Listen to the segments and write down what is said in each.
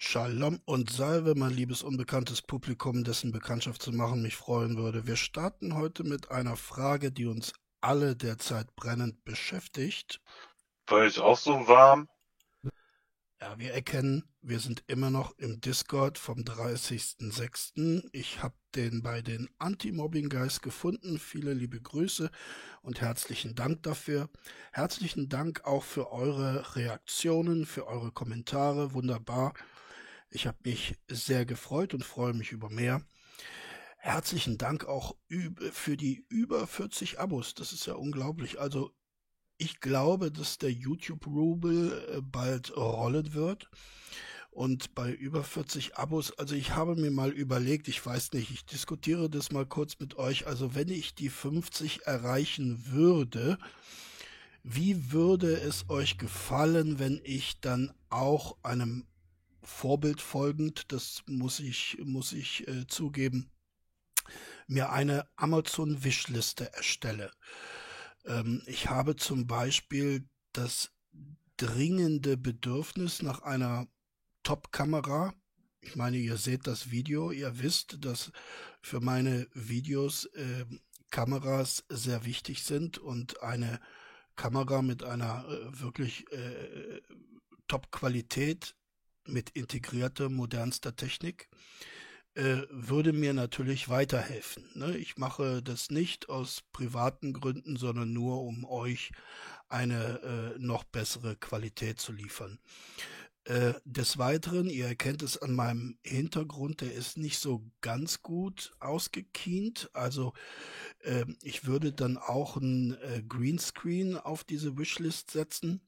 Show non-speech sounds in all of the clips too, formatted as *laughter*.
Shalom und Salve, mein liebes unbekanntes Publikum, dessen Bekanntschaft zu machen mich freuen würde. Wir starten heute mit einer Frage, die uns alle derzeit brennend beschäftigt. War ich auch so warm? Ja, wir erkennen, wir sind immer noch im Discord vom 30.06. Ich habe den bei den Anti-Mobbing-Guys gefunden. Viele liebe Grüße und herzlichen Dank dafür. Herzlichen Dank auch für eure Reaktionen, für eure Kommentare. Wunderbar. Ich habe mich sehr gefreut und freue mich über mehr. Herzlichen Dank auch für die über 40 Abos. Das ist ja unglaublich. Also ich glaube, dass der YouTube-Rubel äh, bald rollen wird. Und bei über 40 Abos, also ich habe mir mal überlegt, ich weiß nicht, ich diskutiere das mal kurz mit euch. Also wenn ich die 50 erreichen würde, wie würde es euch gefallen, wenn ich dann auch einem Vorbild folgend, das muss ich, muss ich äh, zugeben, mir eine Amazon-Wishliste erstelle? Ähm, ich habe zum Beispiel das dringende Bedürfnis nach einer Top-Kamera. Ich meine, ihr seht das Video, ihr wisst, dass für meine Videos äh, Kameras sehr wichtig sind und eine Kamera mit einer äh, wirklich äh, Top-Qualität mit integrierter modernster Technik äh, würde mir natürlich weiterhelfen. Ne? Ich mache das nicht aus privaten Gründen, sondern nur, um euch eine äh, noch bessere Qualität zu liefern. Äh, des Weiteren, ihr erkennt es an meinem Hintergrund, der ist nicht so ganz gut ausgekient. Also äh, ich würde dann auch ein Greenscreen auf diese Wishlist setzen.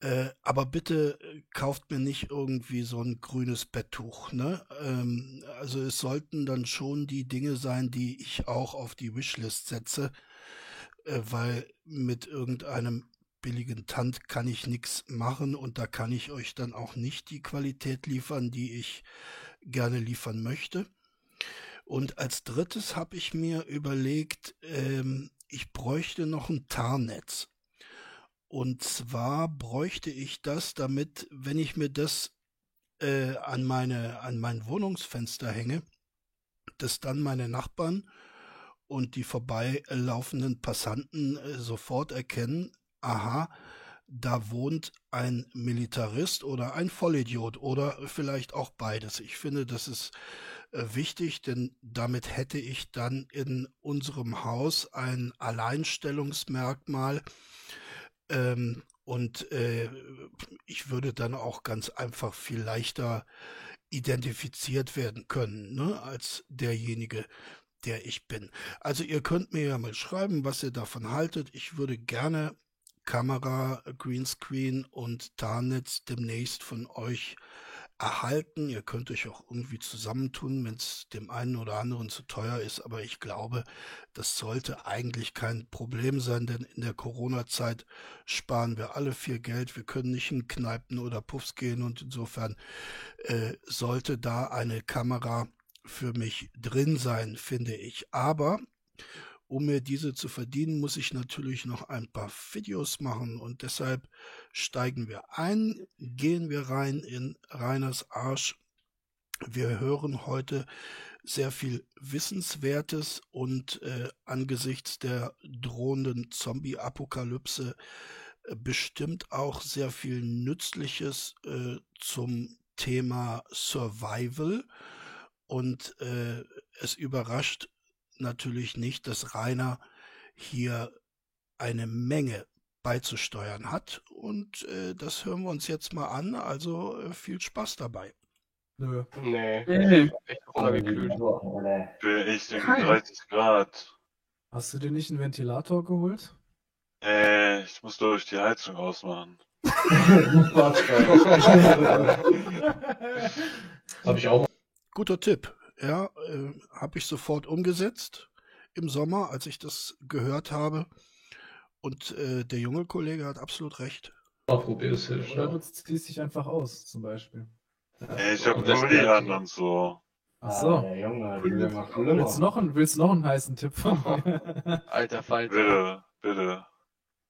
Äh, aber bitte äh, kauft mir nicht irgendwie so ein grünes Betttuch. Ne? Ähm, also es sollten dann schon die Dinge sein, die ich auch auf die Wishlist setze, äh, weil mit irgendeinem billigen Tant kann ich nichts machen und da kann ich euch dann auch nicht die Qualität liefern, die ich gerne liefern möchte. Und als drittes habe ich mir überlegt, ähm, ich bräuchte noch ein Tarnnetz. Und zwar bräuchte ich das, damit, wenn ich mir das äh, an meine an mein Wohnungsfenster hänge, dass dann meine Nachbarn und die vorbeilaufenden Passanten äh, sofort erkennen, aha, da wohnt ein Militarist oder ein Vollidiot oder vielleicht auch beides. Ich finde, das ist äh, wichtig, denn damit hätte ich dann in unserem Haus ein Alleinstellungsmerkmal, ähm, und äh, ich würde dann auch ganz einfach viel leichter identifiziert werden können, ne, als derjenige, der ich bin. Also ihr könnt mir ja mal schreiben, was ihr davon haltet. Ich würde gerne Kamera, Greenscreen und Tarnnetz demnächst von euch erhalten. Ihr könnt euch auch irgendwie zusammentun, wenn es dem einen oder anderen zu teuer ist. Aber ich glaube, das sollte eigentlich kein Problem sein, denn in der Corona-Zeit sparen wir alle viel Geld. Wir können nicht in Kneipen oder Puffs gehen und insofern äh, sollte da eine Kamera für mich drin sein, finde ich. Aber um mir diese zu verdienen, muss ich natürlich noch ein paar Videos machen und deshalb steigen wir ein, gehen wir rein in Reiners Arsch. Wir hören heute sehr viel Wissenswertes und äh, angesichts der drohenden Zombie-Apokalypse äh, bestimmt auch sehr viel Nützliches äh, zum Thema Survival. Und äh, es überrascht natürlich nicht, dass Rainer hier eine Menge beizusteuern hat. Und äh, das hören wir uns jetzt mal an. Also äh, viel Spaß dabei. Nö. Nee, Nee. echt runtergekühlt. Für Kein. 30 Grad. Hast du dir nicht einen Ventilator geholt? Äh, ich muss durch die Heizung ausmachen. *laughs* *laughs* Habe ich auch. Guter Tipp. Ja, äh, habe ich sofort umgesetzt im Sommer, als ich das gehört habe. Und äh, der junge Kollege hat absolut recht. Mal probiert es hilft. Oder du ziehst dich einfach aus, zum Beispiel. Äh, ich habe Und das Pulli merkt an man. und so. Ach Ah, so. der Junge. Willst du noch, einen, willst du noch einen heißen Tipp von mir? *laughs* Alter Falter. Bitte,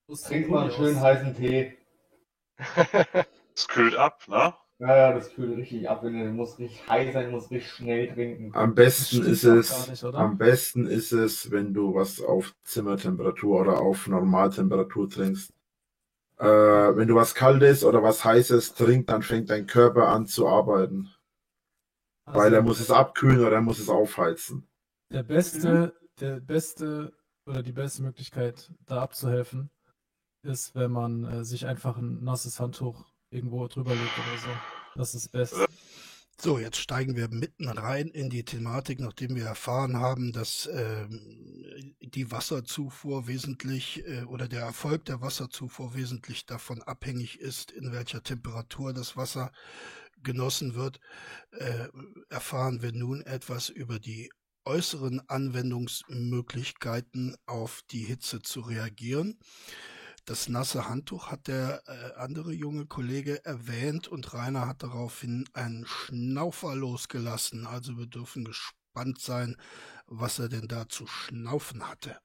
bitte. Trink mal einen schönen heißen Tee. *laughs* Es kühlt ab, ne? Ja, ja, das kühlt richtig ab. Du musst richtig heiß sein, musst richtig schnell trinken. Am besten ist es, nicht, am besten ist es, wenn du was auf Zimmertemperatur oder auf Normaltemperatur trinkst. Äh, wenn du was Kaltes oder was Heißes trinkst, dann fängt dein Körper an zu arbeiten. Weil er Also, muss es abkühlen oder er muss es aufheizen. Der beste, der beste oder die beste Möglichkeit, da abzuhelfen, ist, wenn man äh, sich einfach ein nasses Handtuch irgendwo drüber legt oder so. Das ist best. So, jetzt steigen wir mitten rein in die Thematik, nachdem wir erfahren haben, dass ähm, die Wasserzufuhr wesentlich äh, oder der Erfolg der Wasserzufuhr wesentlich davon abhängig ist, in welcher Temperatur das Wasser genossen wird, äh, erfahren wir nun etwas über die äußeren Anwendungsmöglichkeiten auf die Hitze zu reagieren. Das nasse Handtuch hat der äh, andere junge Kollege erwähnt und Rainer hat daraufhin einen Schnaufer losgelassen. Also wir dürfen gespannt sein, was er denn da zu schnaufen hatte.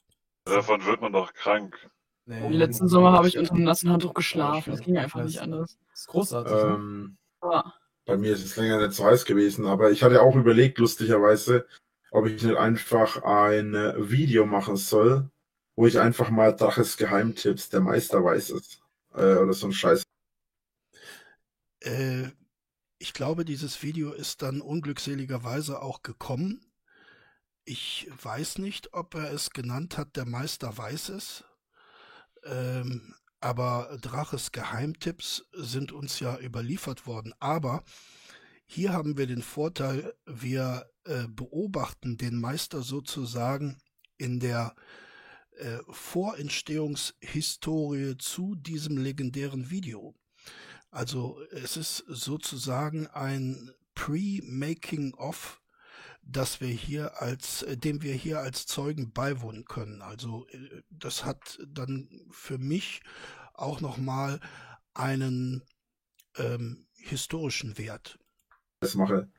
Davon wird man doch krank. Nee, Letzten Sommer habe ich unter einem nassen Handtuch geschlafen. Das ging einfach nicht anders. Das ist großartig. ne? Ähm, Aber bei mir ist es länger nicht so heiß gewesen, aber ich hatte auch überlegt, lustigerweise, ob ich nicht einfach ein äh, Video machen soll, wo ich einfach mal Draches Geheimtipps, der Meister weiß es. Äh, oder so ein Scheiß. Äh, ich glaube, dieses Video ist dann unglückseligerweise auch gekommen. Ich weiß nicht, ob er es genannt hat, der Meister weiß es. Ähm, aber Draches Geheimtipps sind uns ja überliefert worden. Aber hier haben wir den Vorteil, wir äh, beobachten den Meister sozusagen in der äh, Vorentstehungshistorie zu diesem legendären Video. Also es ist sozusagen ein Pre-Making-of, dass wir hier als, äh, dem wir hier als Zeugen beiwohnen können. Also äh, das hat dann für mich auch nochmal einen ähm, historischen Wert. Das mache.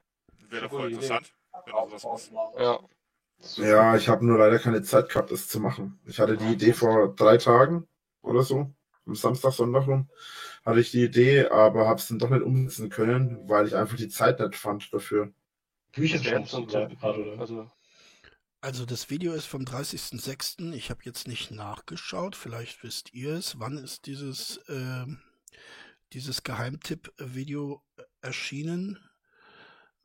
Wäre voll interessant, wenn du das. Ja. Ja, ich habe nur leider keine Zeit gehabt, das zu machen. Ich hatte die Idee vor drei Tagen oder so, am Samstag, Sonntag rum, hatte ich die Idee, aber habe es dann doch nicht umsetzen können, weil ich einfach die Zeit nicht fand dafür. Bücher wäre so oder? Also, Also das Video ist vom 30.06. Ich habe jetzt nicht nachgeschaut, vielleicht wisst ihr es. Wann ist dieses, ähm, dieses Geheimtipp-Video erschienen?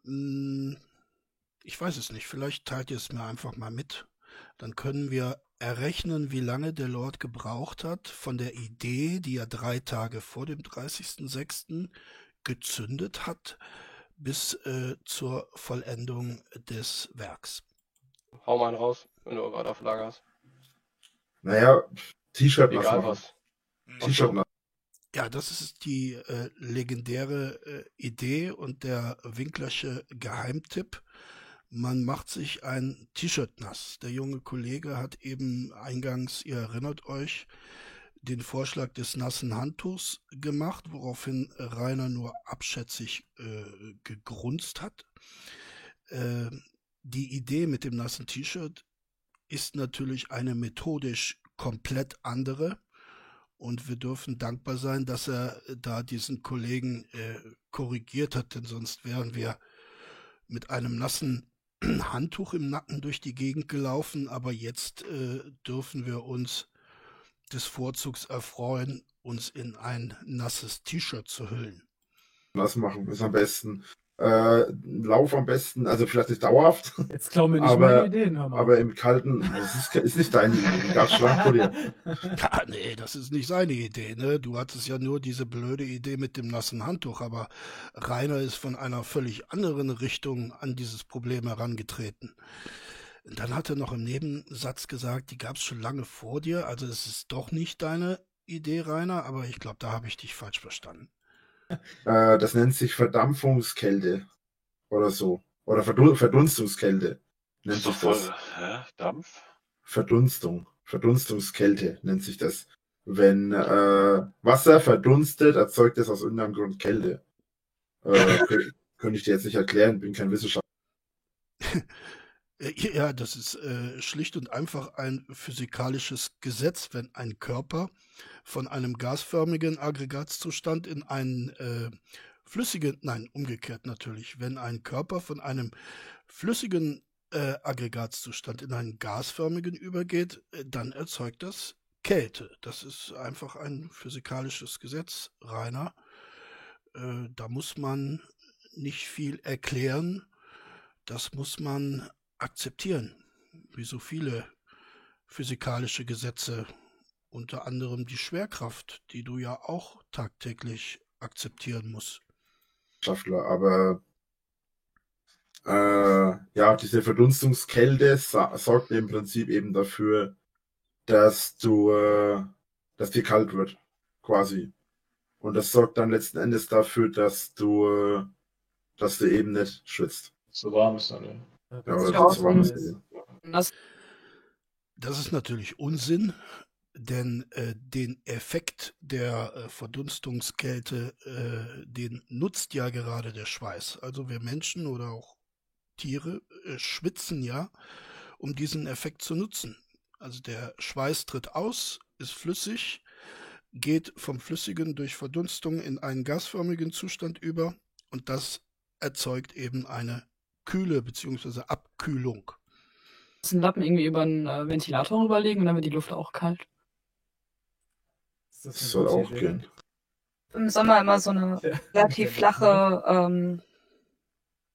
Hm, ich weiß es nicht. Vielleicht teilt ihr es mir einfach mal mit. Dann können wir errechnen, wie lange der Lord gebraucht hat von der Idee, die er drei Tage vor dem 30.06. gezündet hat, bis äh, zur Vollendung des Werks. hau mal einen raus, wenn du gerade auf Lager hast. Naja, T-Shirt Egal machen. was. T-Shirt nass. Ja, das ist die äh, legendäre äh, Idee und der Winklersche Geheimtipp. Man macht sich ein T-Shirt nass. Der junge Kollege hat eben eingangs, ihr erinnert euch, den Vorschlag des nassen Handtuchs gemacht, woraufhin Rainer nur abschätzig äh, gegrunzt hat. Äh, die Idee mit dem nassen T-Shirt ist natürlich eine methodisch komplett andere. Und wir dürfen dankbar sein, dass er da diesen Kollegen äh, korrigiert hat, denn sonst wären wir mit einem nassen Handtuch im Nacken durch die Gegend gelaufen. Aber jetzt äh, dürfen wir uns des Vorzugs erfreuen, uns in ein nasses T-Shirt zu hüllen. nass machen ist am besten. Äh, Lauf am besten, also vielleicht nicht dauerhaft, Jetzt klauen wir nicht aber- meine Ideen, hör mal. aber im Kalten, das ist, ist nicht deine Idee, ganz schlank vor dir. *laughs* Ja, nee, das ist nicht seine Idee, ne? Du hattest ja nur diese blöde Idee mit dem nassen Handtuch, aber Rainer ist von einer völlig anderen Richtung an dieses Problem herangetreten. Dann hat er noch im Nebensatz gesagt, die gab es schon lange vor dir, also es ist doch nicht deine Idee, Rainer, aber ich glaube, da habe ich dich falsch verstanden. Äh, das nennt sich Verdampfungskälte oder so. Oder Verdu Verdunstungskälte nennt sich voll. das. Hä? Dampf? Verdunstung. Verdunstungskälte nennt sich das. Wenn äh, Wasser verdunstet, erzeugt es aus irgendeinem Grund Kälte. Äh, kö- könnte ich dir jetzt nicht erklären, bin kein Wissenschaftler. *laughs* Äh, Ja, das ist äh, schlicht und einfach ein physikalisches Gesetz, wenn ein Körper von einem gasförmigen Aggregatzustand in einen äh, flüssigen, nein, umgekehrt natürlich, wenn ein Körper von einem flüssigen äh, Aggregatzustand in einen gasförmigen übergeht, äh, dann erzeugt das Kälte. Das ist einfach ein physikalisches Gesetz, Rainer. Äh, da muss man nicht viel erklären, das muss man akzeptieren, wie so viele physikalische Gesetze, unter anderem die Schwerkraft, die du ja auch tagtäglich akzeptieren musst. Wissenschaftler, aber äh, ja, diese Verdunstungskälte sorgt im Prinzip eben dafür, dass du, äh, dass dir kalt wird, quasi. Und das sorgt dann letzten Endes dafür, dass du, äh, dass du eben nicht schwitzt. So warm ist dann, ja. Ja, das ist. Das, Das ist natürlich Unsinn, denn äh, den Effekt der äh, Verdunstungskälte, äh, den nutzt ja gerade der Schweiß. Also wir Menschen oder auch Tiere äh, schwitzen ja, um diesen Effekt zu nutzen. Also der Schweiß tritt aus, ist flüssig, geht vom flüssigen durch Verdunstung in einen gasförmigen Zustand über und das erzeugt eben eine Kühle bzw. Abkühlung. einen Lappen irgendwie über einen äh, Ventilator rüberlegen und dann wird die Luft auch kalt. Ist das Das soll auch Idee? gehen. Im Sommer immer so eine Ja. relativ flache ähm,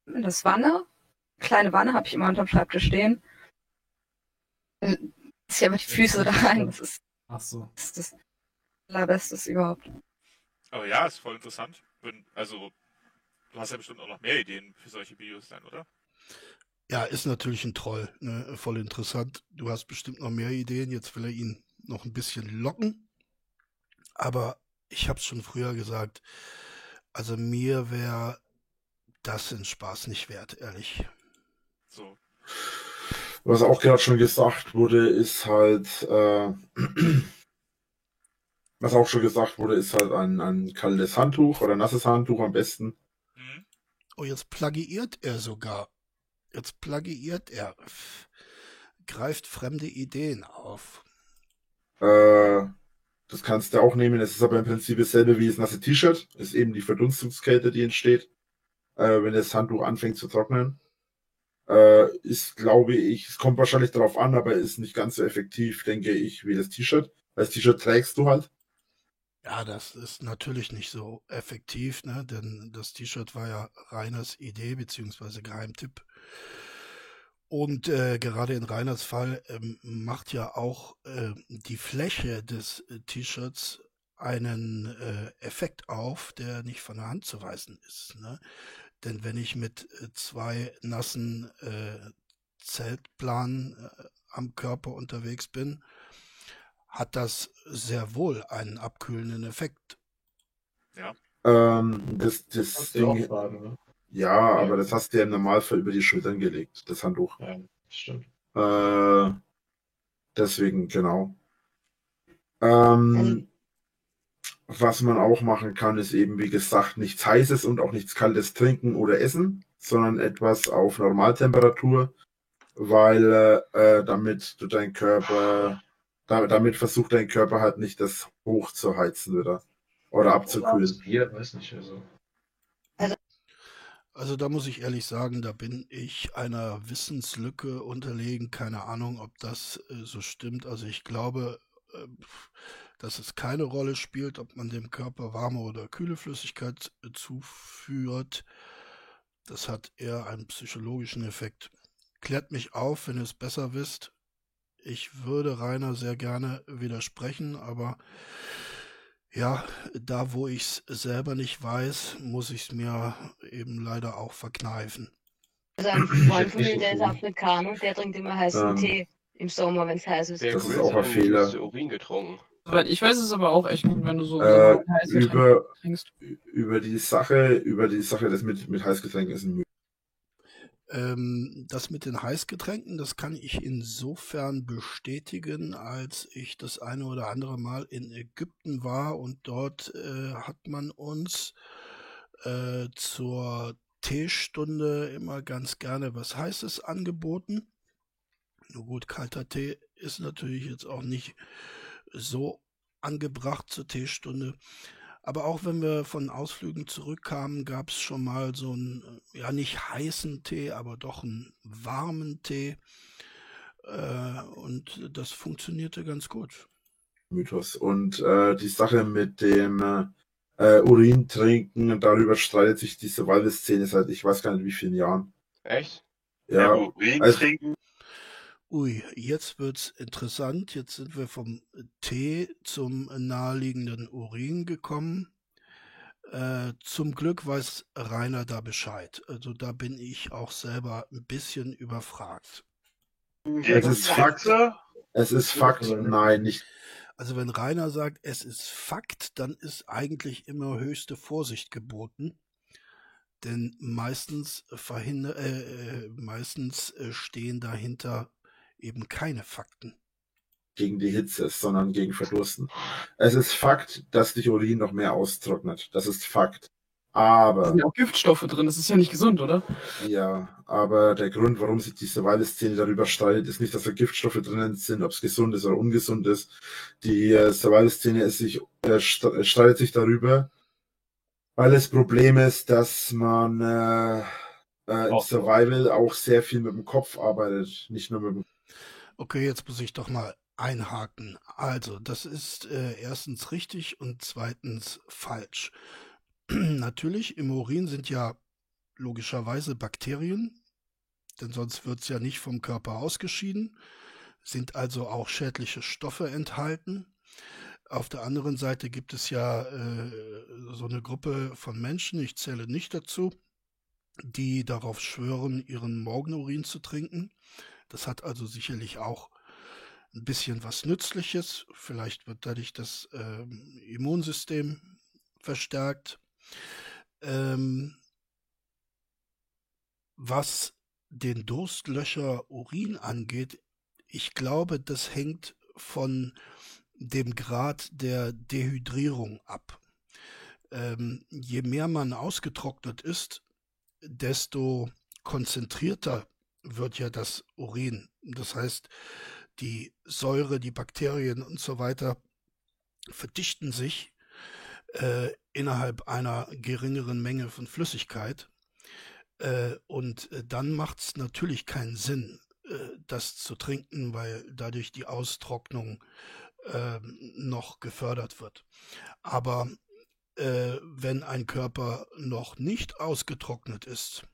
das Wanne. Kleine Wanne habe ich immer unterm Schreibtisch stehen. Äh, Zieh aber die Füße da rein. Das ist Ach so. das, ist das allerbestes überhaupt. Aber ja, ist voll interessant. Also, du hast ja bestimmt auch noch mehr Ideen für solche Videos dann, oder? Ja, ist natürlich ein Troll, ne? voll interessant. Du hast bestimmt noch mehr Ideen. Jetzt will er ihn noch ein bisschen locken. Aber ich habe es schon früher gesagt. Also mir wäre das den Spaß nicht wert, ehrlich. So. Was auch gerade schon gesagt wurde, ist halt, äh, *clears throat* was auch schon gesagt wurde, ist halt ein, ein kaltes Handtuch oder nasses Handtuch am besten. Oh, jetzt plagiiert er sogar. Jetzt plagiiert er. Greift fremde Ideen auf. Äh, das kannst du auch nehmen. Es ist aber im Prinzip dasselbe wie das nasse T-Shirt. Ist eben die Verdunstungskälte, die entsteht, äh, wenn das Handtuch anfängt zu trocknen. Äh, ist, glaube ich, es kommt wahrscheinlich darauf an, aber ist nicht ganz so effektiv, denke ich, wie das T-Shirt. Das T-Shirt trägst du halt. Ja, das ist natürlich nicht so effektiv, ne? denn das T-Shirt war ja Reiners Idee beziehungsweise Geheimtipp. Und äh, gerade in Reiners Fall ähm, macht ja auch äh, die Fläche des äh, T-Shirts einen äh, Effekt auf, der nicht von der Hand zu weisen ist. Ne? Denn wenn ich mit äh, zwei nassen äh, Zeltplanen äh, am Körper unterwegs bin, hat das sehr wohl einen abkühlenden Effekt. Ähm, das das auch Ding, fragen, ne? ja, aber das hast du ja im Normalfall über die Schultern gelegt, das Handtuch. Ja, stimmt. Äh, deswegen, genau. Ähm, was man auch machen kann, ist eben, wie gesagt, nichts Heißes und auch nichts Kaltes trinken oder essen, sondern etwas auf Normaltemperatur, weil äh, äh, damit du dein Körper, damit versucht dein Körper halt nicht das hoch zu heizen wieder oder abzukühlen. Bier, weiß nicht, also. Also da muss ich ehrlich sagen, da bin ich einer Wissenslücke unterlegen. Keine Ahnung, ob das äh, so stimmt. Also ich glaube, äh, dass es keine Rolle spielt, ob man dem Körper warme oder kühle Flüssigkeit äh, zuführt. Das hat eher einen psychologischen Effekt. Klärt mich auf, wenn ihr es besser wisst. Ich würde Rainer sehr gerne widersprechen, aber ja, da wo ich es selber nicht weiß, muss ich es mir eben leider auch verkneifen. Also ein Freund von mir, der ist. Afrikaner, der trinkt immer heißen Ähm. Tee im Sommer, wenn es heiß ist. Das ist auch ein Fehler. Urin getrunken. Ich weiß, es aber auch echt gut, wenn du so, Äh, über, trinkst. über die Sache, über die Sache, das mit, mit Heißgetränken ist ein. Ähm, das mit den Heißgetränken, das kann ich insofern bestätigen, als ich das eine oder andere Mal in Ägypten war und dort äh, hat man uns äh, zur Teestunde immer ganz gerne was Heißes angeboten. Nur gut, kalter Tee ist natürlich jetzt auch nicht so angebracht zur Teestunde. Aber auch wenn wir von Ausflügen zurückkamen, gab es schon mal so einen, äh, ja nicht heißen Tee, aber doch einen warmen Tee. Äh, und das funktionierte ganz gut. Mythos. Und äh, die Sache mit dem äh, Urin trinken, darüber streitet sich die Survival-Szene seit ich weiß gar nicht wie vielen Jahren. Echt? Ja, Urin also- trinken? Ui, jetzt wird's interessant. Jetzt sind wir vom Tee zum naheliegenden Urin gekommen. Äh, zum Glück weiß Rainer da Bescheid. Also da bin ich auch selber ein bisschen überfragt. Es ist Fakt. es ist Fakt, nein, nicht. Also wenn Rainer sagt, es ist Fakt, dann ist eigentlich immer höchste Vorsicht geboten. Denn meistens verhinder, äh, äh, meistens äh, stehen dahinter eben keine Fakten. gegen die Hitze, sondern gegen Verdursten. Es ist Fakt, dass dich Urin noch mehr austrocknet. Das ist Fakt. Da Aber, sind ja auch Giftstoffe drin, das ist ja nicht gesund, oder? ja, aber der Grund, warum sich die Survival-Szene darüber streitet, ist nicht, dass da Giftstoffe drinnen sind, ob es gesund ist oder ungesund ist. Die äh, Survival-Szene äh, äh, streitet sich darüber, weil das Problem ist, dass man äh, äh, im Survival auch sehr viel mit dem Kopf arbeitet, nicht nur mit dem Okay, jetzt muss ich doch mal einhaken. Also, das ist äh, erstens richtig und zweitens falsch. *clears throat* Natürlich, im Urin sind ja logischerweise Bakterien, denn sonst wird es ja nicht vom Körper ausgeschieden, sind also auch schädliche Stoffe enthalten. Auf der anderen Seite gibt es ja äh, so eine Gruppe von Menschen, ich zähle nicht dazu, die darauf schwören, ihren Morgenurin zu trinken. Das hat also sicherlich auch ein bisschen was Nützliches. Vielleicht wird dadurch das ähm, Immunsystem verstärkt. Ähm, was den Durstlöcher Urin angeht, ich glaube, das hängt von dem Grad der Dehydrierung ab. Ähm, je mehr man ausgetrocknet ist, desto konzentrierter wird ja das Urin. Das heißt, die Säure, die Bakterien und so weiter verdichten sich äh, innerhalb einer geringeren Menge von Flüssigkeit. Äh, und äh, dann macht es natürlich keinen Sinn, äh, das zu trinken, weil dadurch die Austrocknung äh, noch gefördert wird. Aber äh, wenn ein Körper noch nicht ausgetrocknet ist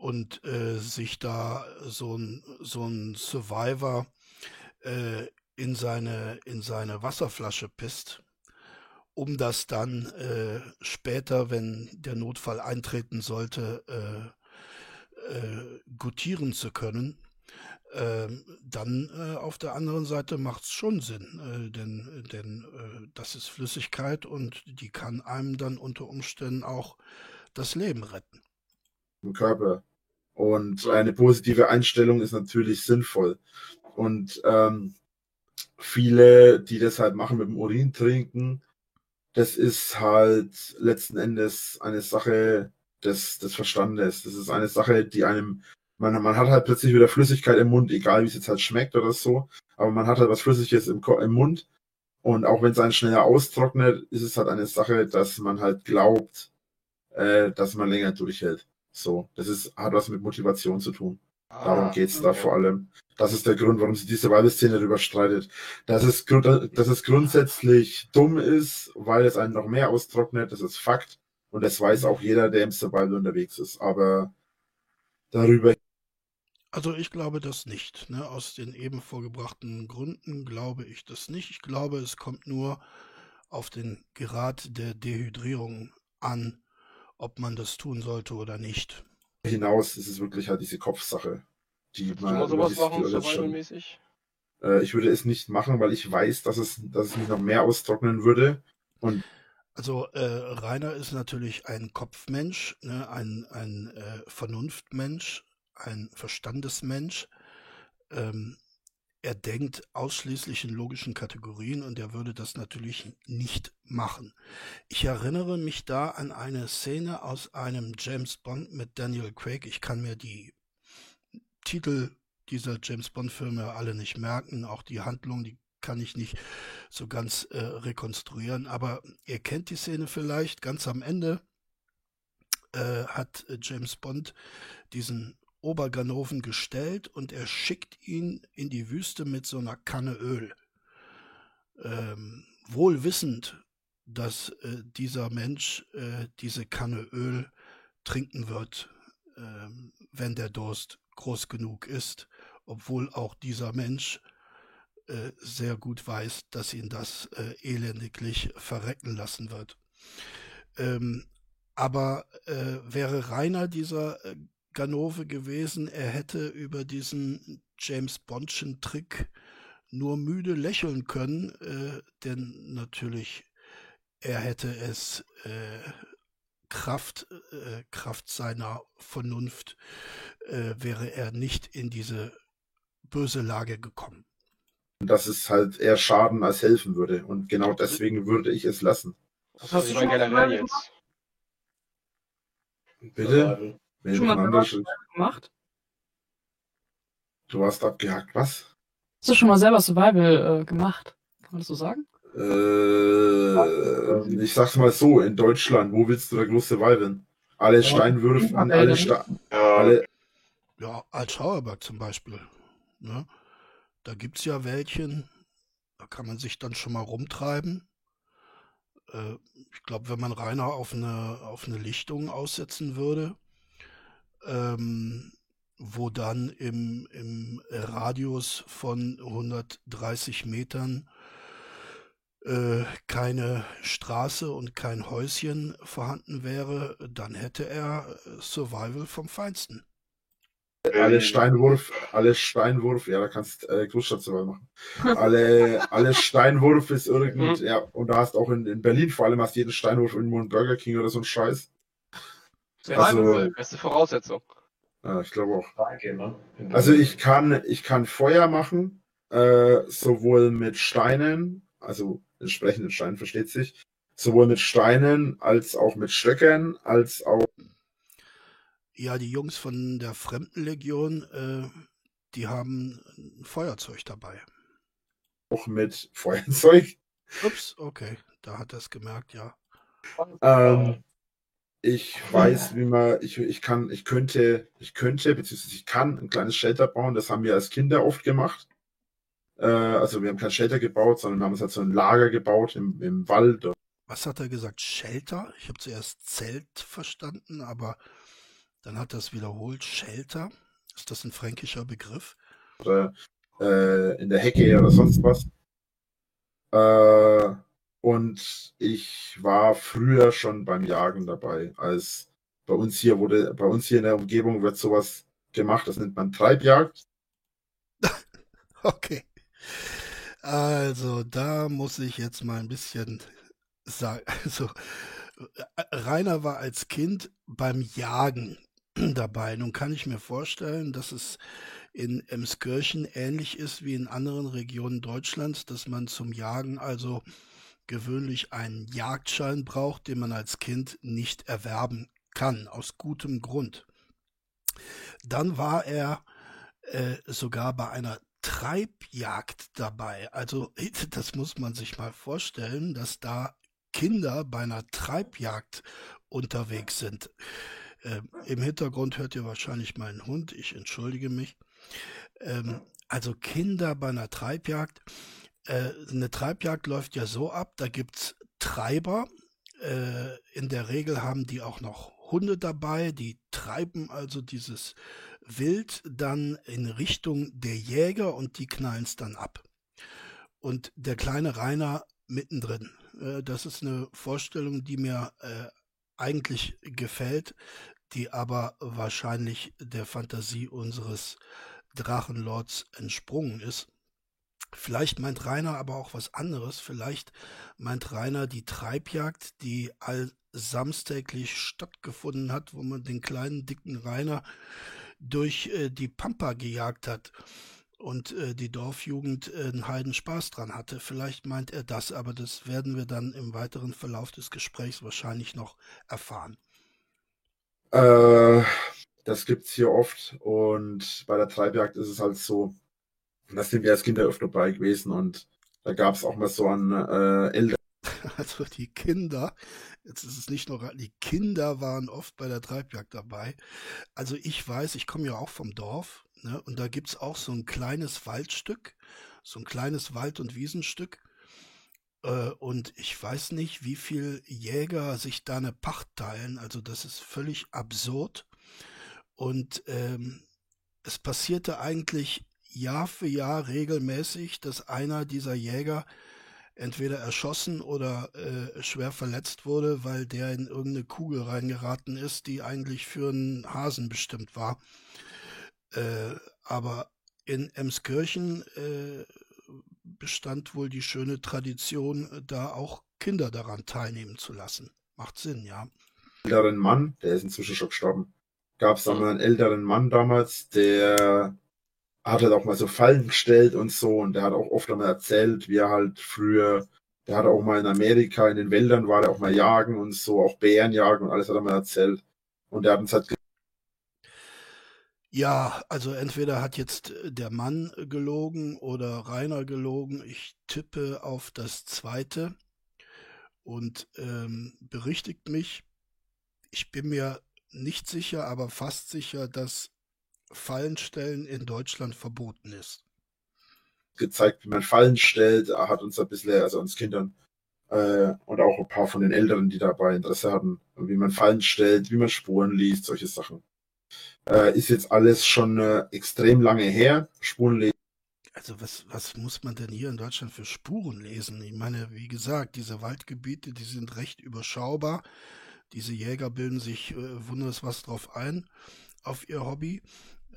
und äh, sich da so ein, so ein Survivor äh, in, seine, in seine Wasserflasche pisst, um das dann äh, später, wenn der Notfall eintreten sollte, äh, äh, gutieren zu können, ähm, dann äh, auf der anderen Seite macht es schon Sinn, äh, denn, denn äh, das ist Flüssigkeit und die kann einem dann unter Umständen auch das Leben retten. im Körper. Und eine positive Einstellung ist natürlich sinnvoll. Und ähm, viele, die das halt machen mit dem Urin trinken, das ist halt letzten Endes eine Sache des, des Verstandes. Das ist eine Sache, die einem, man, man hat halt plötzlich wieder Flüssigkeit im Mund, egal wie es jetzt halt schmeckt oder so, aber man hat halt was Flüssiges im, im Mund. Und auch wenn es einen schneller austrocknet, ist es halt eine Sache, dass man halt glaubt, äh, dass man länger durchhält. So, das ist, hat was mit Motivation zu tun. Darum Ah, geht's da okay. vor allem. Das ist der Grund, warum sich die Survival-Szene darüber streitet. Dass es, dass es grundsätzlich dumm ist, weil es einen noch mehr austrocknet, das ist Fakt. Und das weiß auch jeder, der im Survival unterwegs ist. Aber darüber Also ich glaube das nicht. Ne? Aus den eben vorgebrachten Gründen glaube ich das nicht. Ich glaube, es kommt nur auf den Grad der Dehydrierung an, ob man das tun sollte oder nicht. hinaus ist es wirklich halt diese Kopfsache, die Kannst du man mal sowas machen, survivalmäßig? Äh, ich würde es nicht machen, weil ich weiß, dass es, dass es mich noch mehr austrocknen würde. Und Also äh, Rainer ist natürlich ein Kopfmensch, ne? ein, ein äh, Vernunftmensch, ein Verstandesmensch. Ähm, er denkt ausschließlich in logischen Kategorien und er würde das natürlich nicht machen. Ich erinnere mich da an eine Szene aus einem James Bond mit Daniel Craig. Ich kann mir die Titel dieser James Bond Filme alle nicht merken, auch die Handlung, die kann ich nicht so ganz äh, rekonstruieren. Aber ihr kennt die Szene vielleicht. Ganz am Ende äh, hat James Bond diesen Oberganoven gestellt und er schickt ihn in die Wüste mit so einer Kanne Öl. Ähm, wohl wissend, dass äh, dieser Mensch äh, diese Kanne Öl trinken wird, ähm, wenn der Durst groß genug ist, obwohl auch dieser Mensch äh, sehr gut weiß, dass ihn das äh, elendiglich verrecken lassen wird. Ähm, aber äh, wäre Rainer dieser äh, Ganove gewesen, er hätte über diesen James Bondschen Trick nur müde lächeln können, äh, denn natürlich er hätte es äh, Kraft, äh, Kraft seiner Vernunft äh, wäre er nicht in diese böse Lage gekommen. Dass es halt eher schaden als helfen würde. Und genau deswegen würde ich es lassen. Was hast du schon generell jetzt? Bitte? Wenn Schon mal selber gemacht? Du hast abgehakt, was? Hast du schon mal selber Survival äh, gemacht? Kann man das so sagen? Äh, ich sag's mal so, in Deutschland, wo willst du da groß surviven? Alle Steinwürfe, an alle, Sta Ja, alle, Ja, als Schauerberg zum Beispiel. Ne? Da gibt's ja welchen, da kann man sich dann schon mal rumtreiben. Äh, ich glaube, wenn man Rainer auf eine, auf eine Lichtung aussetzen würde, ähm, wo dann im, im Radius von 130 Metern äh, keine Straße und kein Häuschen vorhanden wäre, dann hätte er Survival vom Feinsten. alle Steinwurf, alle Steinwurf, ja, da kannst äh, Großstadt sogar machen. *laughs* Alle, alle Steinwurf ist irgend, Mhm. ja, und da hast auch in, in Berlin vor allem hast jeden Steinwurf irgendwo einen Burger King oder so ein Scheiß. Also, beste Voraussetzung. Ja, ich glaube auch. Ne? Also ich kann, ich kann Feuer machen, äh, sowohl mit Steinen, also entsprechenden Steinen versteht sich, sowohl mit Steinen als auch mit Stöckern, als auch Ja, die Jungs von der Fremdenlegion, äh, die haben ein Feuerzeug dabei. mit *laughs* Feuerzeug. Ups, okay, da hat er es gemerkt, ja. Ähm, ich weiß, wie man, ich, ich kann, ich könnte, ich könnte, beziehungsweise ich kann ein kleines Shelter bauen. Das haben wir als Kinder oft gemacht. Äh, also wir haben kein Shelter gebaut, sondern wir haben es halt so ein Lager gebaut im, im Wald. Was hat er gesagt? Shelter? Ich habe zuerst Zelt verstanden, aber dann hat er es wiederholt. Shelter? Ist das ein fränkischer Begriff? oder äh, in der Hecke oder sonst was. Äh, und ich war früher schon beim Jagen dabei, als bei uns hier wurde, bei uns hier in der Umgebung wird sowas gemacht, das nennt man Treibjagd. *laughs* Okay. Also, da muss ich jetzt mal ein bisschen sagen. *laughs* Also, Rainer war als Kind beim Jagen *clears throat* dabei. Nun kann ich mir vorstellen, dass es in Emskirchen ähnlich ist wie in anderen Regionen Deutschlands, dass man zum Jagen also gewöhnlich einen Jagdschein braucht, den man als Kind nicht erwerben kann, aus gutem Grund. Dann war er äh, sogar bei einer Treibjagd dabei. Also *laughs* das muss man sich mal vorstellen, dass da Kinder bei einer Treibjagd unterwegs sind. Ähm, Im Hintergrund hört ihr wahrscheinlich meinen Hund. Ich entschuldige mich. Ähm, also Kinder bei einer Treibjagd. Äh, eine Treibjagd läuft ja so ab, da gibt's Treiber. Äh, in der Regel haben die auch noch Hunde dabei, die treiben also dieses Wild dann in Richtung der Jäger und die knallen es dann ab. Und der kleine Rainer mittendrin. Äh, das ist eine Vorstellung, die mir äh, eigentlich gefällt, die aber wahrscheinlich der Fantasie unseres Drachenlords entsprungen ist. Vielleicht meint Rainer aber auch was anderes. Vielleicht meint Rainer die Treibjagd, die allsamstäglich stattgefunden hat, wo man den kleinen, dicken Rainer durch äh, die Pampa gejagt hat und äh, die Dorfjugend äh, einen Heiden Spaß dran hatte. Vielleicht meint er das, aber das werden wir dann im weiteren Verlauf des Gesprächs wahrscheinlich noch erfahren. Äh, das gibt's hier oft und bei der Treibjagd ist es halt so, da sind wir als Kinder öfter bei gewesen und Da gab es auch mal so einen äh, Eltern. *laughs* Also die Kinder, jetzt ist es nicht nur, die Kinder waren oft bei der Treibjagd dabei. Also ich weiß, ich komme ja auch vom Dorf, ne, und da gibt's auch so ein kleines Waldstück, so ein kleines Wald- und Wiesenstück. Äh, und ich weiß nicht, wie viel Jäger sich da eine Pacht teilen. Also das ist völlig absurd. Und ähm, es passierte eigentlich Jahr für Jahr regelmäßig, dass einer dieser Jäger entweder erschossen oder äh, schwer verletzt wurde, weil der in irgendeine Kugel reingeraten ist, die eigentlich für einen Hasen bestimmt war. Äh, aber in Emskirchen äh, bestand wohl die schöne Tradition, da auch Kinder daran teilnehmen zu lassen. Macht Sinn, ja. älteren Mann, der ist inzwischen schon gestorben. Gab es mal einen älteren Mann damals, der hat halt auch mal so Fallen gestellt und so und der hat auch oft einmal erzählt, wie er halt früher, der hat auch mal in Amerika in den Wäldern war der auch mal jagen und so, auch Bären jagen und alles hat er mal erzählt. Und der hat uns halt Ja, also entweder hat jetzt äh, der Mann gelogen oder Rainer gelogen. Ich tippe auf das zweite und ähm, berichtigt mich. Ich bin mir nicht sicher, aber fast sicher, dass Fallenstellen in Deutschland verboten ist. gezeigt, wie man Fallen stellt. Er hat uns ein bisschen, also uns Kindern äh, und auch ein paar von den Älteren, die dabei Interesse hatten, wie man Fallen stellt, wie man Spuren liest, solche Sachen. Äh, ist jetzt alles schon äh, extrem lange her. Spuren lesen. Also was, was muss man denn hier in Deutschland für Spuren lesen? Ich meine, wie gesagt, diese Waldgebiete, die sind recht überschaubar. Diese Jäger bilden sich äh, wunders was drauf ein auf ihr Hobby,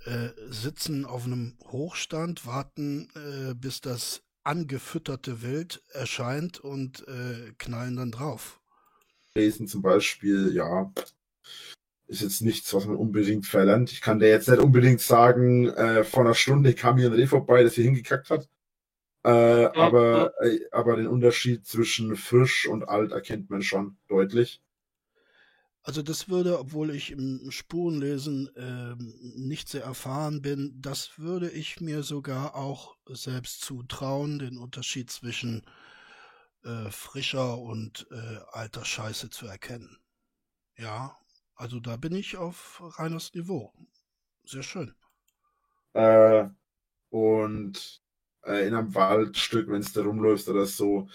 äh, sitzen auf einem Hochstand, warten, äh, bis das angefütterte Wild erscheint und äh, knallen dann drauf. lesen zum Beispiel, ja, ist jetzt nichts, was man unbedingt verlernt. Ich kann dir jetzt nicht unbedingt sagen, äh, vor einer Stunde kam hier ein Reh vorbei, das hier hingekackt hat. Äh, aber, äh, aber den Unterschied zwischen frisch und alt erkennt man schon deutlich. Also das würde, obwohl ich im Spurenlesen ähm, nicht sehr erfahren bin, das würde ich mir sogar auch selbst zutrauen, den Unterschied zwischen äh, frischer und äh, alter Scheiße zu erkennen. Ja, also da bin ich auf Reiners Niveau. Sehr schön. Äh, und äh, in einem Waldstück, wenn es da rumläuft oder so,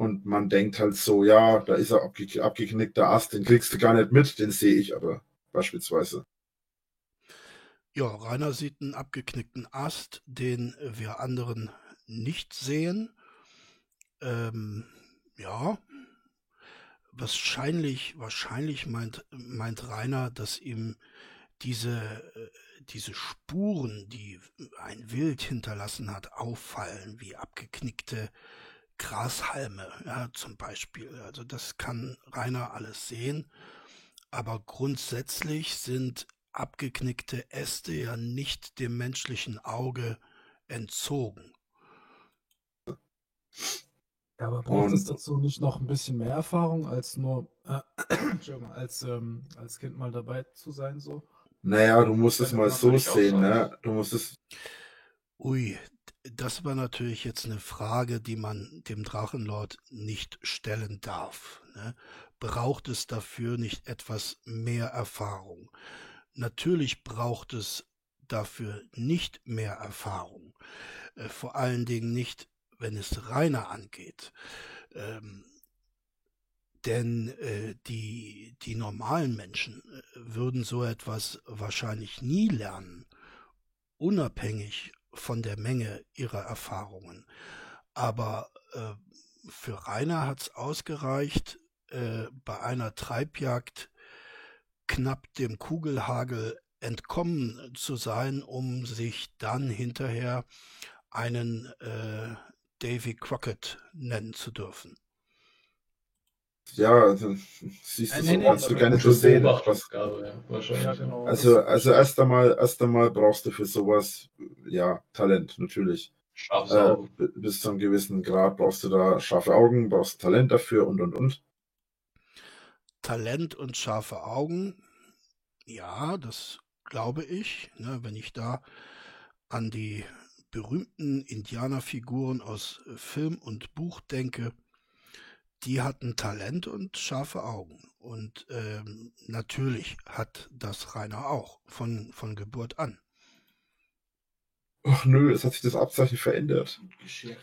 und man denkt halt so, ja, da ist er abge abgeknickter Ast, den kriegst du gar nicht mit, den sehe ich aber beispielsweise. Ja, Rainer sieht einen abgeknickten Ast, den wir anderen nicht sehen. Ähm, ja, wahrscheinlich, wahrscheinlich meint, meint Rainer, dass ihm diese, äh, diese Spuren, die ein Wild hinterlassen hat, auffallen, wie abgeknickte Grashalme, ja, zum Beispiel. Also das kann Rainer alles sehen. Aber grundsätzlich sind abgeknickte Äste ja nicht dem menschlichen Auge entzogen. Ja, aber braucht es dazu nicht noch ein bisschen mehr Erfahrung, als nur äh, *coughs* als, ähm, als Kind mal dabei zu sein so? Naja, du musst es mal so sehen, ne? Du musst es, Ui, das war natürlich jetzt eine Frage, die man dem Drachenlord nicht stellen darf. Ne? Braucht es dafür nicht etwas mehr Erfahrung? Natürlich braucht es dafür nicht mehr Erfahrung. Äh, vor allen Dingen nicht, wenn es Rainer angeht. Ähm, denn äh, die, die normalen Menschen äh, würden so etwas wahrscheinlich nie lernen, unabhängig von der Menge ihrer Erfahrungen. Aber äh, für Rainer hat's ausgereicht, äh, bei einer Treibjagd knapp dem Kugelhagel entkommen zu sein, um sich dann hinterher einen äh, Davy Crockett nennen zu dürfen. Ja, also, siehst du Nee, so, nee, kannst du so sehen. Was, Beobachtungsgabe, ja, wahrscheinlich. Ja, ja. genau. also, also erst einmal, erst einmal brauchst du für sowas, ja, Talent, natürlich. Scharfes Äh, Auge. b- bis zu einem gewissen Grad brauchst du da scharfe Augen, brauchst Talent dafür und und und. Talent und scharfe Augen, ja, das glaube ich. Ne, wenn ich da an die berühmten Indianerfiguren aus äh, Film und Buch denke, die hatten Talent und scharfe Augen. Und ähm, natürlich hat das Rainer auch von, von Geburt an. Ach nö, es hat sich das Abzeichen verändert.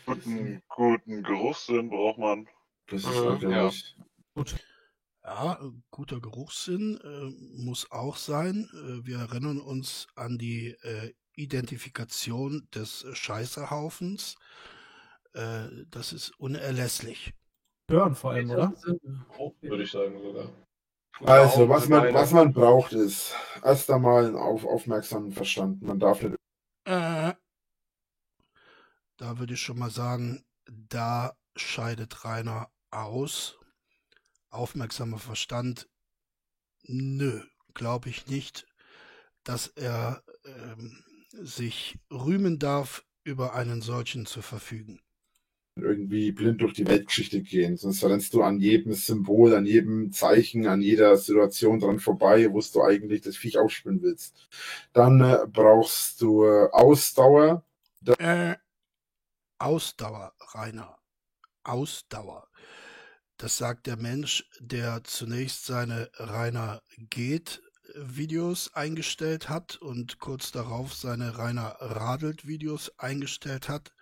Guten, guten Geruchssinn braucht man. Das ist Mhm, ärgerlich. Gut. Ja, äh, guter Geruchssinn äh, muss auch sein. Äh, wir erinnern uns an die äh, Identifikation des Scheißerhaufens. Äh, das ist unerlässlich. Hören vor allem, oder? Würde ich sagen sogar. Also, was man, was man braucht, ist erst einmal einen auf, aufmerksamen Verstand. Man darf nicht. Äh, da würde ich schon mal sagen, da scheidet Rainer aus. Aufmerksamer Verstand, nö, glaube ich nicht, dass er ähm, sich rühmen darf, über einen solchen zu verfügen. Irgendwie blind durch die Weltgeschichte gehen. Sonst rennst du an jedem Symbol, an jedem Zeichen, an jeder Situation dran vorbei, wo du eigentlich das Viech aufspielen willst. Dann äh, brauchst du äh, Ausdauer. Äh, Ausdauer, Rainer. Ausdauer. Das sagt der Mensch, der zunächst seine Rainer geht Videos eingestellt hat und kurz darauf seine Rainer Radelt Videos eingestellt hat,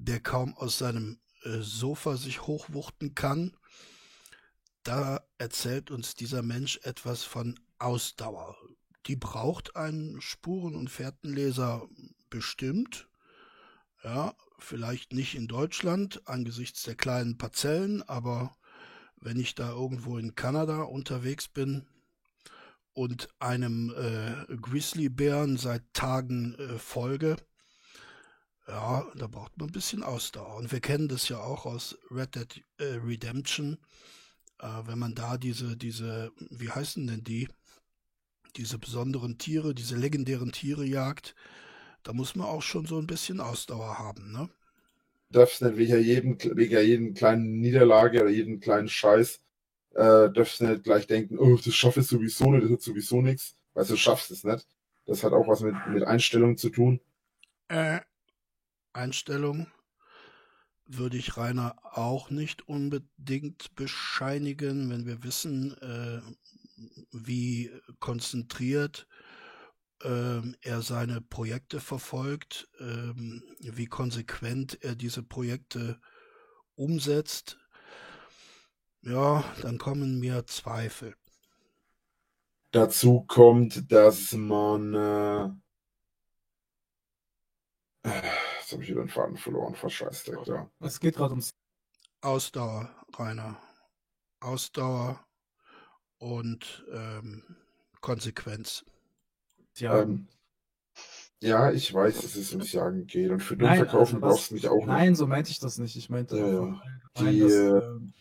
der kaum aus seinem äh, Sofa sich hochwuchten kann. Da erzählt uns dieser Mensch etwas von Ausdauer. Die braucht ein Spuren- und Fährtenleser bestimmt. Ja, vielleicht nicht in Deutschland angesichts der kleinen Parzellen, aber wenn ich da irgendwo in Kanada unterwegs bin und einem äh, Grizzlybären seit Tagen äh, folge, ja, da braucht man ein bisschen Ausdauer. Und wir kennen das ja auch aus Red Dead äh, Redemption, äh, wenn man da diese, diese, wie heißen denn die, diese besonderen Tiere, diese legendären Tiere jagt, da muss man auch schon so ein bisschen Ausdauer haben, ne? darfst nicht wegen jedem, wegen jeden kleinen Niederlage oder jeden kleinen Scheiß, äh, darfst nicht gleich denken, oh, das schaffe ich sowieso nicht, das wird sowieso nichts, weil du schaffst es nicht. Das hat auch was mit, mit Einstellung zu tun. Äh, Einstellung würde ich Rainer auch nicht unbedingt bescheinigen, wenn wir wissen, äh, wie konzentriert ähm, er seine Projekte verfolgt, ähm, wie konsequent er diese Projekte umsetzt. Ja, dann kommen mir Zweifel. Dazu kommt, dass man. Jetzt habe ich wieder den Faden verloren, verscheißt da. Es geht gerade ums. Ausdauer, Rainer. Ausdauer und ähm, Konsequenz. Ja, Ähm, ja, ich weiß, dass es ums Jagen geht. Und für Nein, Dummverkaufen also das- brauchst du mich auch Nein, so meinte ich das nicht. Ich meinte Ja, ja. Die, dass, äh, ähm,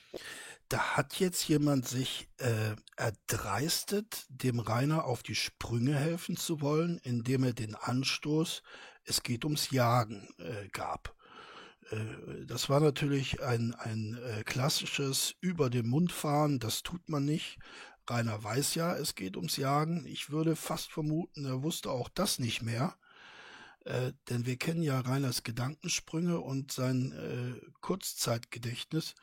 Da hat jetzt jemand sich äh, erdreistet, dem Rainer auf die Sprünge helfen zu wollen, indem er den Anstoß, es geht ums Jagen, äh, gab. Äh, das war natürlich ein, ein äh, klassisches Über den Mund fahren, das tut man nicht. Rainer weiß ja, es geht ums Jagen. Ich würde fast vermuten, er wusste auch das nicht mehr. Äh, denn wir kennen ja Rainers Gedankensprünge und sein Kurzzeitgedächtnis.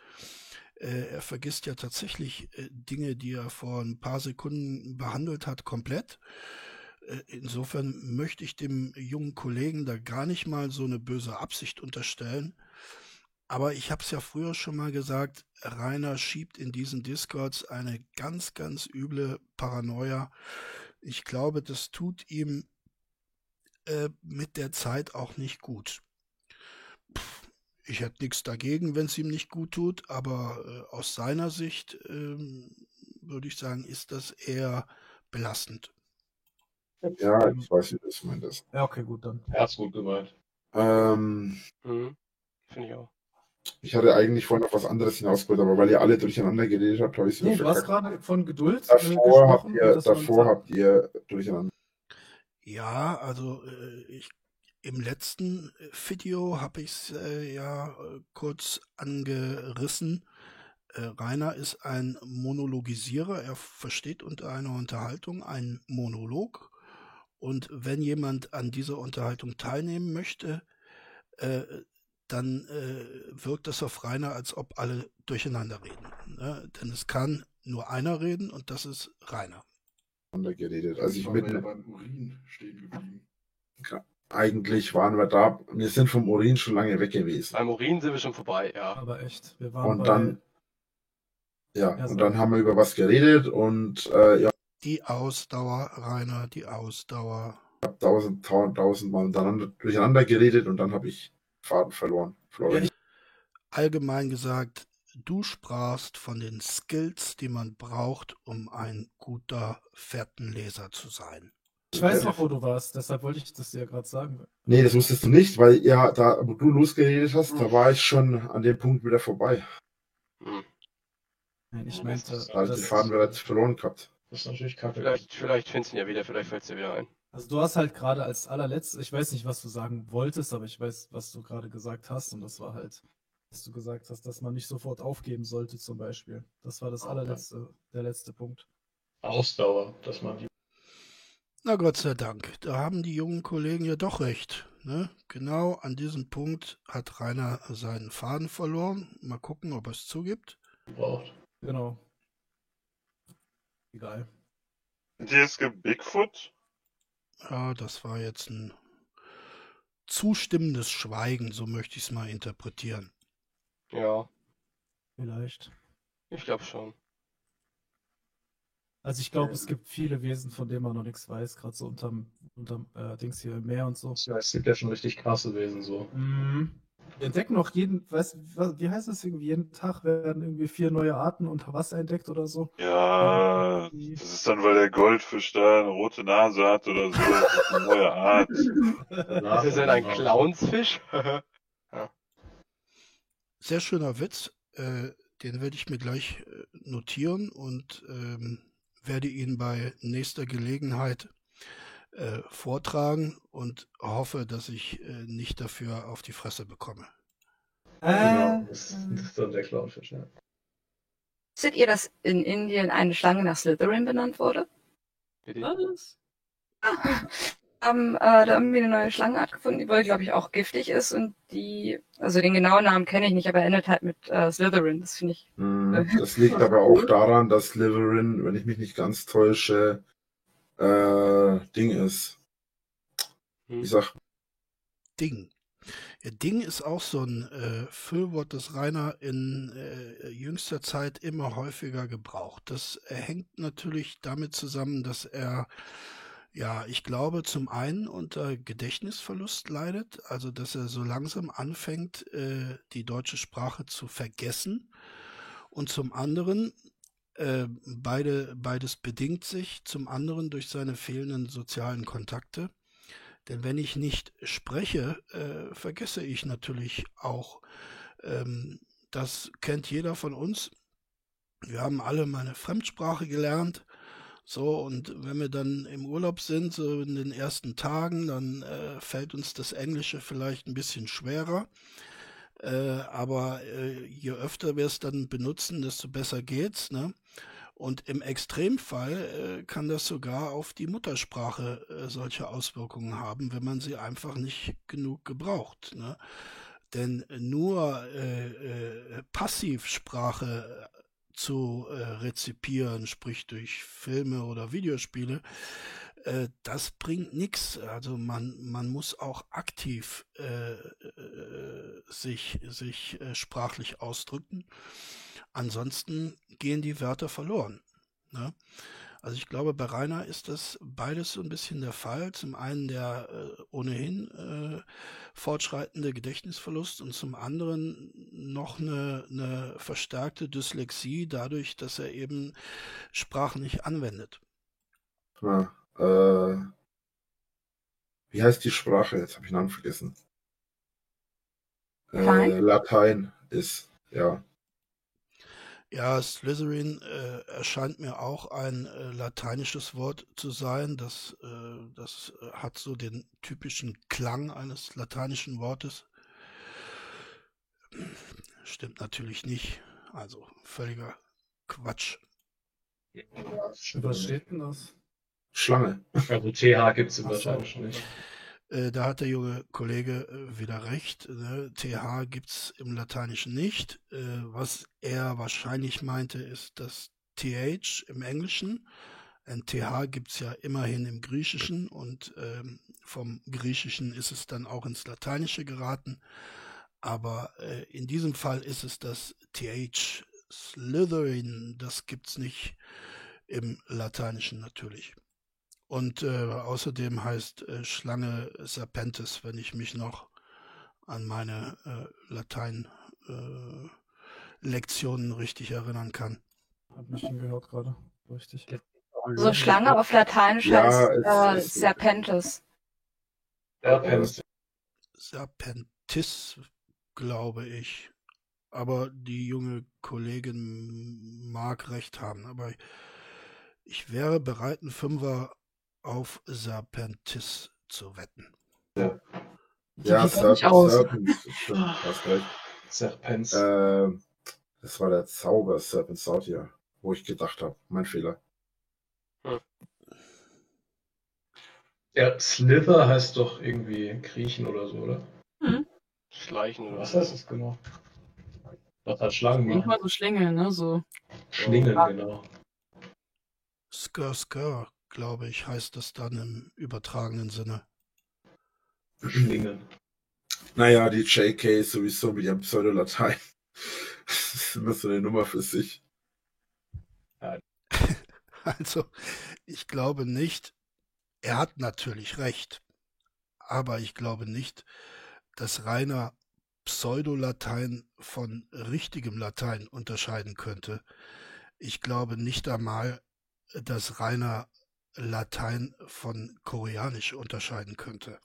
Er vergisst ja tatsächlich Dinge, die er vor ein paar Sekunden behandelt hat, komplett. Äh, insofern möchte ich dem jungen Kollegen da gar nicht mal so eine böse Absicht unterstellen. Aber ich habe es ja früher schon mal gesagt, Rainer schiebt in diesen Discords eine ganz, ganz üble Paranoia. Ich glaube, das tut ihm äh, mit der Zeit auch nicht gut. Pff, ich hätte nichts dagegen, wenn es ihm nicht gut tut, aber äh, aus seiner Sicht ähm, würde ich sagen, ist das eher belastend. Ja, ich weiß, wie das meint ist. ja, okay, gut dann. Herz gut gemeint. Ähm, Mhm. Finde ich auch. ich hatte eigentlich vorhin auf was anderes hinausgeholt, aber weil ihr alle durcheinander geredet habt, habe ich es wieder Nee, du verkackt. gerade von Geduld äh, Davor habt gesprochen. ihr, davor habt ihr durcheinander. Ja, also äh, ich im letzten äh, Video habe ich es äh, ja äh, kurz angerissen. Äh, Rainer ist ein Monologisierer. Er versteht unter einer Unterhaltung einen Monolog Und wenn jemand an dieser Unterhaltung teilnehmen möchte, äh, dann äh, wirkt das auf Rainer, als ob alle durcheinander reden. Ne? Denn es kann nur einer reden und das ist Rainer. geredet. Also ich mitten, beim Urin stehen geblieben. eigentlich waren wir da, wir sind vom Urin schon lange weg gewesen. Beim Urin sind wir schon vorbei, ja. Aber echt, wir waren Und bei, dann, ja, Ja, und dann haben wir über was geredet und äh, ja, Die Ausdauer, Rainer, die Ausdauer. ich habe tausend, tausend, tausendmal durcheinander geredet und dann habe ich Faden verloren. Florian. Allgemein gesagt, du sprachst von den Skills, die man braucht, um ein guter Fährtenleser zu sein. ich weiß noch, wo du warst, deshalb wollte ich das dir ja gerade sagen. Nee, das wusstest du nicht, weil ja, da, wo du losgeredet hast, da war ich schon an dem Punkt wieder vorbei. Hm. Nein, ich meinte, Da habe ich den Faden bereits verloren gehabt. Das ist natürlich kacke. Vielleicht, vielleicht findest du ihn ja wieder, vielleicht fällt es dir wieder ein. Also du hast halt gerade als allerletztes, ich weiß nicht, was du sagen wolltest, aber ich weiß, was du gerade gesagt hast und das war halt, dass du gesagt hast, dass man nicht sofort aufgeben sollte zum Beispiel. Das war das allerletzte, der letzte Punkt. Ausdauer, dass man die. Na Gott sei Dank, da haben die jungen Kollegen ja doch recht. Ne? Genau an diesem Punkt hat Rainer seinen Faden verloren. Mal gucken, ob er es zugibt. braucht. Genau. Egal. Gibt Bigfoot. Ja, das war jetzt ein zustimmendes Schweigen, so möchte ich es mal interpretieren. Ja, Vielleicht. ich glaube schon. Also ich glaube, es gibt viele Wesen, von denen man noch nichts weiß, gerade so unterm, unterm äh, Dings hier im Meer und so. Ja, es gibt ja schon richtig krasse Wesen so. Mhm. Wir entdecken auch jeden, weißt wie heißt das irgendwie? Jeden Tag werden irgendwie vier neue Arten unter Wasser entdeckt oder so. Ja, Die- das ist dann, weil der Goldfisch da eine rote Nase hat oder so. Das ist eine neue Art. Ist das denn ein Clownsfisch? *laughs* Sehr schöner Witz, äh, den werde ich mir gleich äh, notieren und ähm, werde ihn bei nächster Gelegenheit äh, vortragen und hoffe, dass ich äh, nicht dafür auf die Fresse bekomme. Genau, das, das ist dann der Clownfisch, ja. Wusstet ihr, dass in Indien eine Schlange nach Slytherin benannt wurde? Was? Haben äh, da irgendwie eine neue Schlangenart gefunden, die wohl, glaube ich, auch giftig ist und die, also den genauen Namen kenne ich nicht, aber er endet halt mit äh, Slytherin. Das finde ich. Hm, Das liegt aber auch *laughs* daran, dass Slytherin, wenn ich mich nicht ganz täusche, äh, Ding ist. Hm. Ich sag, Ding. Ja, Ding ist auch so ein äh, Füllwort, das Rainer in äh, jüngster Zeit immer häufiger gebraucht. Das äh, hängt natürlich damit zusammen, dass er, ja, ich glaube, zum einen unter Gedächtnisverlust leidet, also dass er so langsam anfängt, äh, die deutsche Sprache zu vergessen. Und zum anderen, äh, beide, beides bedingt sich, zum anderen durch seine fehlenden sozialen Kontakte. Denn wenn ich nicht spreche, äh, vergesse ich natürlich auch. Ähm, das kennt jeder von uns. Wir haben alle mal eine Fremdsprache gelernt. So, und wenn wir dann im Urlaub sind, so in den ersten Tagen, dann äh, fällt uns das Englische vielleicht ein bisschen schwerer. Äh, aber äh, je öfter wir es dann benutzen, desto besser geht's. Ne? Und im Extremfall äh, kann das sogar auf die Muttersprache äh, solche Auswirkungen haben, wenn man sie einfach nicht genug gebraucht. Ne? Denn nur äh, äh, Passivsprache zu rezipieren, sprich durch Filme oder Videospiele, das bringt nichts. Also man, man muss auch aktiv äh, sich, sich äh, sprachlich ausdrücken. Ansonsten gehen die Wörter verloren. Ne? Also ich glaube, bei Rainer ist das beides so ein bisschen der Fall. Zum einen der äh, ohnehin äh, fortschreitende Gedächtnisverlust und zum anderen noch eine, eine verstärkte Dyslexie dadurch, dass er eben Sprachen nicht anwendet. na, äh, wie heißt die Sprache? Jetzt habe ich den Namen vergessen. Äh, Latein? Ist, ja. Ja, Slytherin äh, erscheint mir auch ein äh, lateinisches Wort zu sein. Das, äh, das äh, hat so den typischen Klang eines lateinischen Wortes. Stimmt natürlich nicht. Also völliger Quatsch. Was steht denn das? Schlange. Also TH gibt es. Lateinischen nicht. Äh, da hat der junge Kollege äh, wieder recht. Ne? TH gibt's im Lateinischen nicht. Äh, was er wahrscheinlich meinte, ist das TH im Englischen. Ein TH gibt's ja immerhin im Griechischen und ähm, vom Griechischen ist es dann auch ins Lateinische geraten. Aber äh, in diesem Fall ist es das TH Slytherin. Das gibt's nicht im Lateinischen natürlich. Und äh, außerdem heißt äh, Schlange Serpentis, wenn ich mich noch an meine äh, Latein-Lektionen richtig erinnern kann. Hab mich schon gehört gerade. Richtig. So Schlange auf Lateinisch Ja, heißt es- äh, es- Serpentis. Serpens. Serpentis, glaube ich. Aber die junge Kollegin mag recht haben. Aber ich wäre bereit, einen Fünfer auf Serpentis zu wetten. Ja, nicht aus. Serpens, stimmt, hast recht. Serpens. Ähm, das war der Zauber Serpent Sautia, wo ich gedacht habe, mein Fehler. Ja, Slither heißt doch irgendwie Kriechen oder so, oder? Schleichen oder Was heißt das genau? Das hat Schlangen Manchmal machen. so Schlängeln, ne? So. Schlingen, genau. Skr Skr, glaube ich, heißt das dann im übertragenen Sinne. Schlingen. Naja, die JK sowieso mit ihrem Pseudolatein. Das ist immer so eine Nummer für sich. *laughs* Also, ich glaube nicht, er hat natürlich recht, aber ich glaube nicht, dass Rainer Pseudolatein von richtigem Latein unterscheiden könnte. Ich glaube nicht einmal, dass Rainer Latein von Koreanisch unterscheiden könnte.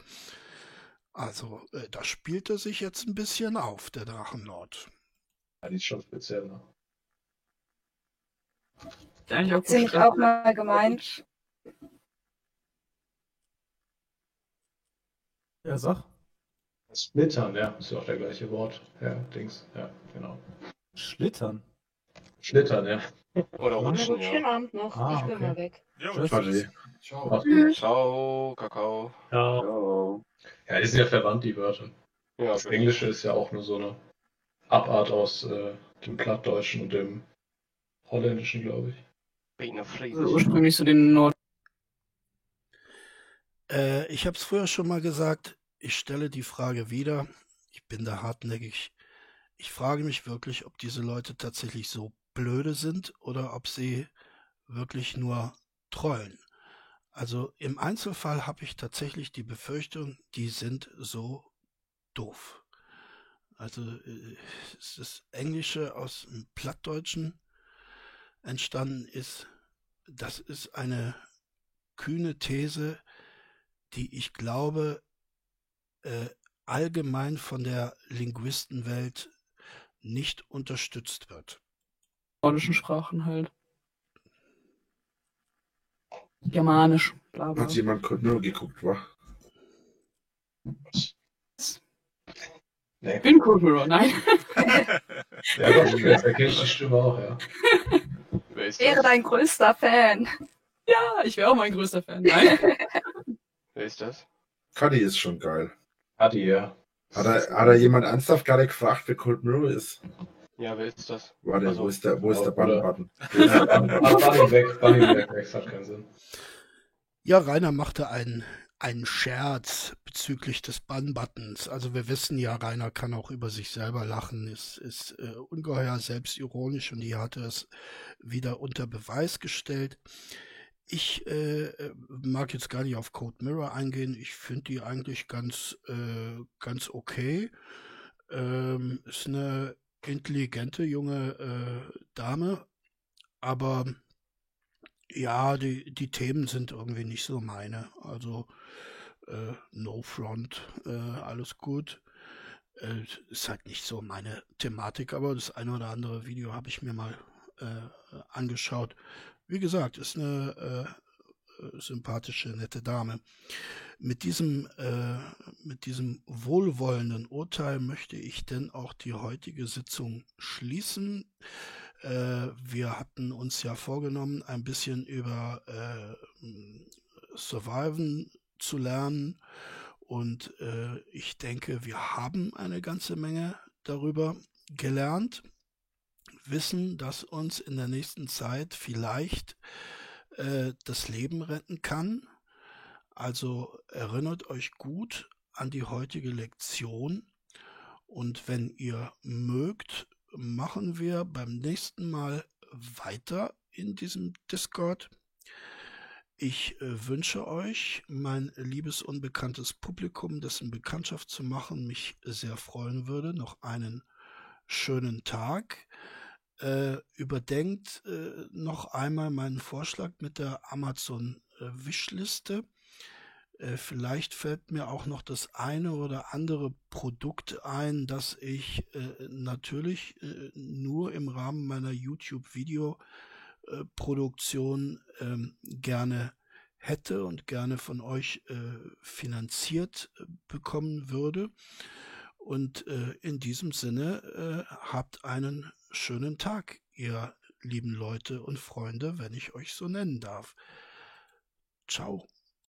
Also, äh, da spielt er sich jetzt ein bisschen auf, der Drachenlord. Ja, die ist schon speziell. Ne? Ist eigentlich auch Hat sie nicht auch mal gemeint, Ja, sag. Splittern, ja, ist ja auch der gleiche Wort. Ja, Dings, ja, genau. Schlittern. Schlittern, ja. Oder rutschen, Schönen ja. Abend noch. Ah, ich bin okay. mal weg. Ja, Tschüss. Ciao. Mach's gut. Ciao, Kakao. Ja. ja, die sind ja verwandt, die Wörter. Ja, Das Englische ist ja auch nur so eine Abart aus äh, dem Plattdeutschen und dem Holländischen, glaube ich. Also ursprünglich so den Nord. Äh, ich habe es früher schon mal gesagt, ich stelle die Frage wieder. Ich bin da hartnäckig. Ich frage mich wirklich, ob diese Leute tatsächlich so blöde sind oder ob sie wirklich nur trollen. Also im Einzelfall habe ich tatsächlich die Befürchtung, die sind so doof. Also äh, es das Englische aus dem Plattdeutschen entstanden ist. Das ist eine kühne These, die ich glaube äh, allgemein von der Linguistenwelt nicht unterstützt wird. Nordischen Sprachen halt. Germanisch, bla bla. Hat jemand Mirror geguckt, wa? Nee. Ich bin Cold Mirror, nein. *laughs* Ja, doch, jetzt erkenne ich die Stimme auch, ja. Wer ist wäre das? dein größter Fan. Ja, ich wäre auch mein größter Fan. Nein. *laughs* Wer ist das? Cuddy ist schon geil. Adi, ja. Hat er, hat er jemand ernsthaft gerade gefragt, wer Cold Mirror ist? Ja, wer ist das? Warte, Also, wo ist der, wo ist der? Aber Bunny *laughs* weg, Bunny weg, das hat keinen Sinn. Ja, Rainer machte einen, einen Scherz bezüglich des Bun-Buttons. Also wir wissen ja, Rainer kann auch über sich selber lachen, ist, ist äh, ungeheuer selbstironisch und hier hat er es wieder unter Beweis gestellt. Ich äh, äh, mag jetzt gar nicht auf Code Mirror eingehen. Ich finde die eigentlich ganz, äh, ganz okay. Ähm, ist eine intelligente junge äh, Dame, aber ja, die, die Themen sind irgendwie nicht so meine. Also äh, No Front, äh, alles gut. Äh, ist halt nicht so meine Thematik, aber das eine oder andere Video habe ich mir mal äh, angeschaut. Wie gesagt, ist eine äh, sympathische, nette Dame. Mit diesem, äh, mit diesem wohlwollenden Urteil möchte ich denn auch die heutige Sitzung schließen. Äh, wir hatten uns ja vorgenommen, ein bisschen über äh, Surviven zu lernen. Und äh, ich denke, wir haben eine ganze Menge darüber gelernt, wissen, dass uns in der nächsten Zeit vielleicht äh, das Leben retten kann. Also erinnert euch gut an die heutige Lektion. Und wenn ihr mögt, machen wir beim nächsten Mal weiter in diesem Discord. Ich äh, wünsche euch, mein liebes unbekanntes Publikum, dessen Bekanntschaft zu machen mich sehr freuen würde, noch einen schönen Tag. Äh, überdenkt äh, noch einmal meinen Vorschlag mit der Amazon äh, Wishliste. Äh, vielleicht fällt mir auch noch das eine oder andere Produkt ein, das ich äh, natürlich äh, nur im Rahmen meiner YouTube-Video-Produktion ähm, gerne hätte und gerne von euch finanziert bekommen würde. Und in diesem Sinne habt einen schönen Tag, ihr lieben Leute und Freunde, wenn ich euch so nennen darf. Ciao.